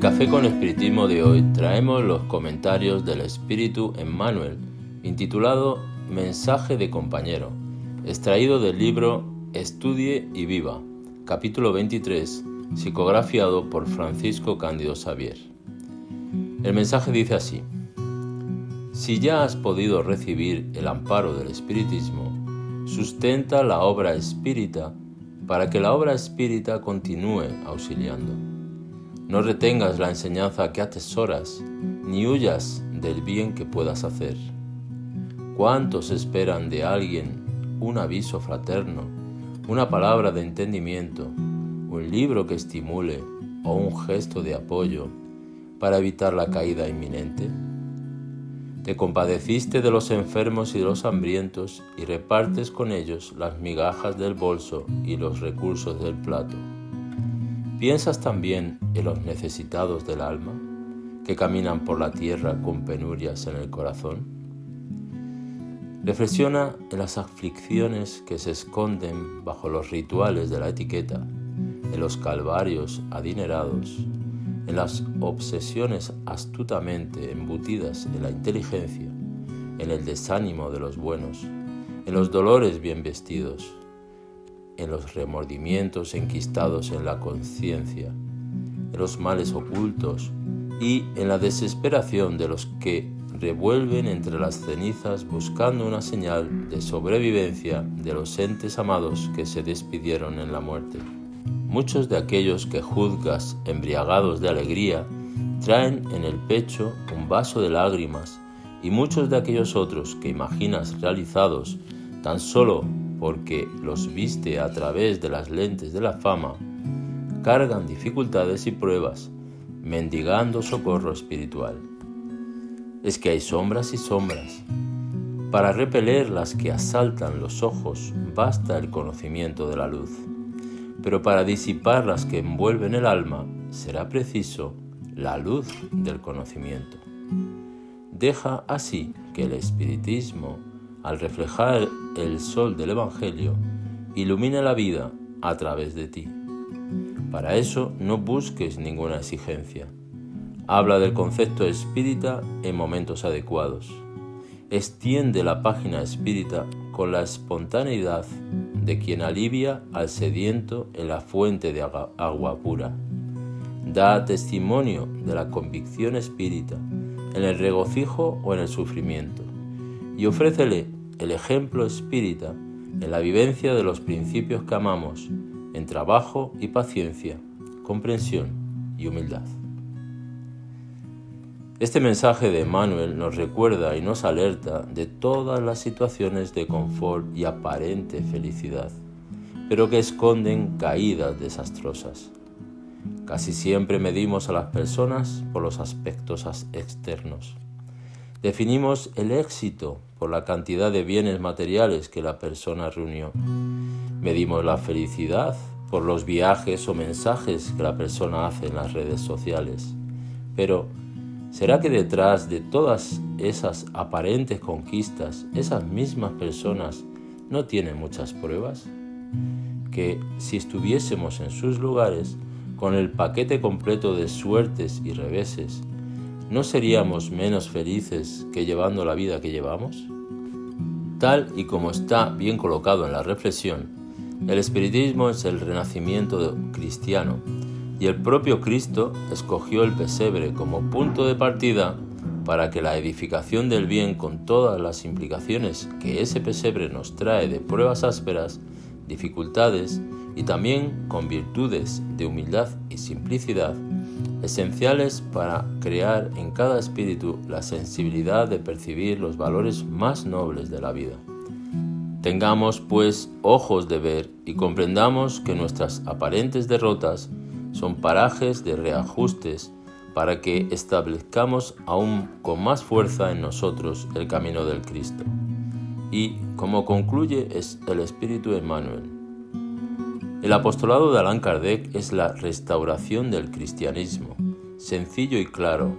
con Espiritismo de hoy traemos los comentarios del Espíritu Emmanuel, intitulado Mensaje de compañero, extraído del libro Estudie y Viva, capítulo 23, psicografiado por Francisco Cándido Xavier. El mensaje dice así, Si ya has podido recibir el amparo del Espiritismo, sustenta la obra espírita para que la obra espírita continúe auxiliando. No retengas la enseñanza que atesoras, ni huyas del bien que puedas hacer. ¿Cuántos esperan de alguien un aviso fraterno, una palabra de entendimiento, un libro que estimule o un gesto de apoyo para evitar la caída inminente? Te compadeciste de los enfermos y de los hambrientos y repartes con ellos las migajas del bolso y los recursos del plato. ¿Piensas también en los necesitados del alma, que caminan por la tierra con penurias en el corazón? Reflexiona en las aflicciones que se esconden bajo los rituales de la etiqueta, en los calvarios adinerados, en las obsesiones astutamente embutidas en la inteligencia, en el desánimo de los buenos, en los dolores bien vestidos, en los remordimientos enquistados en la conciencia, en los males ocultos y en la desesperación de los que revuelven entre las cenizas buscando una señal de sobrevivencia de los entes amados que se despidieron en la muerte. Muchos de aquellos que juzgas embriagados de alegría traen en el pecho un vaso de lágrimas y muchos de aquellos otros que imaginas realizados tan solo porque los viste a través de las lentes de la fama, cargan dificultades y pruebas, mendigando socorro espiritual. Es que hay sombras y sombras. Para repeler las que asaltan los ojos basta el conocimiento de la luz, pero para disipar las que envuelven el alma será preciso la luz del conocimiento. Deja así que el espiritismo al reflejar el sol del Evangelio, ilumina la vida a través de ti. Para eso no busques ninguna exigencia. Habla del concepto espírita en momentos adecuados. Extiende la página espírita con la espontaneidad de quien alivia al sediento en la fuente de agua pura. Da testimonio de la convicción espírita en el regocijo o en el sufrimiento y ofrécele el ejemplo espírita en la vivencia de los principios que amamos, en trabajo y paciencia, comprensión y humildad. Este mensaje de Manuel nos recuerda y nos alerta de todas las situaciones de confort y aparente felicidad, pero que esconden caídas desastrosas. Casi siempre medimos a las personas por los aspectos externos Definimos el éxito por la cantidad de bienes materiales que la persona reunió. Medimos la felicidad por los viajes o mensajes que la persona hace en las redes sociales. Pero, ¿será que detrás de todas esas aparentes conquistas, esas mismas personas no tienen muchas pruebas? Que si estuviésemos en sus lugares, con el paquete completo de suertes y reveses, ¿no seríamos menos felices que llevando la vida que llevamos? Tal y como está bien colocado en la reflexión, el espiritismo es el renacimiento cristiano y el propio Cristo escogió el pesebre como punto de partida para que la edificación del bien con todas las implicaciones que ese pesebre nos trae de pruebas ásperas, dificultades y también con virtudes de humildad y simplicidad, esenciales para crear en cada espíritu la sensibilidad de percibir los valores más nobles de la vida. Tengamos pues ojos de ver y comprendamos que nuestras aparentes derrotas son parajes de reajustes para que establezcamos aún con más fuerza en nosotros el camino del Cristo. Y como concluye es el Espíritu Emmanuel, el apostolado de Allan Kardec es la restauración del cristianismo, sencillo y claro,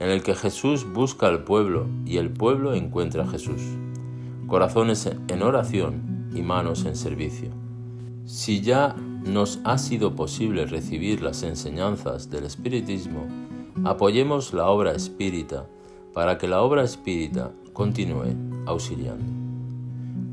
en el que Jesús busca al pueblo y el pueblo encuentra a Jesús. Corazones en oración y manos en servicio. Si ya nos ha sido posible recibir las enseñanzas del Espiritismo, Apoyemos la obra espírita para que la obra espírita continúe auxiliando.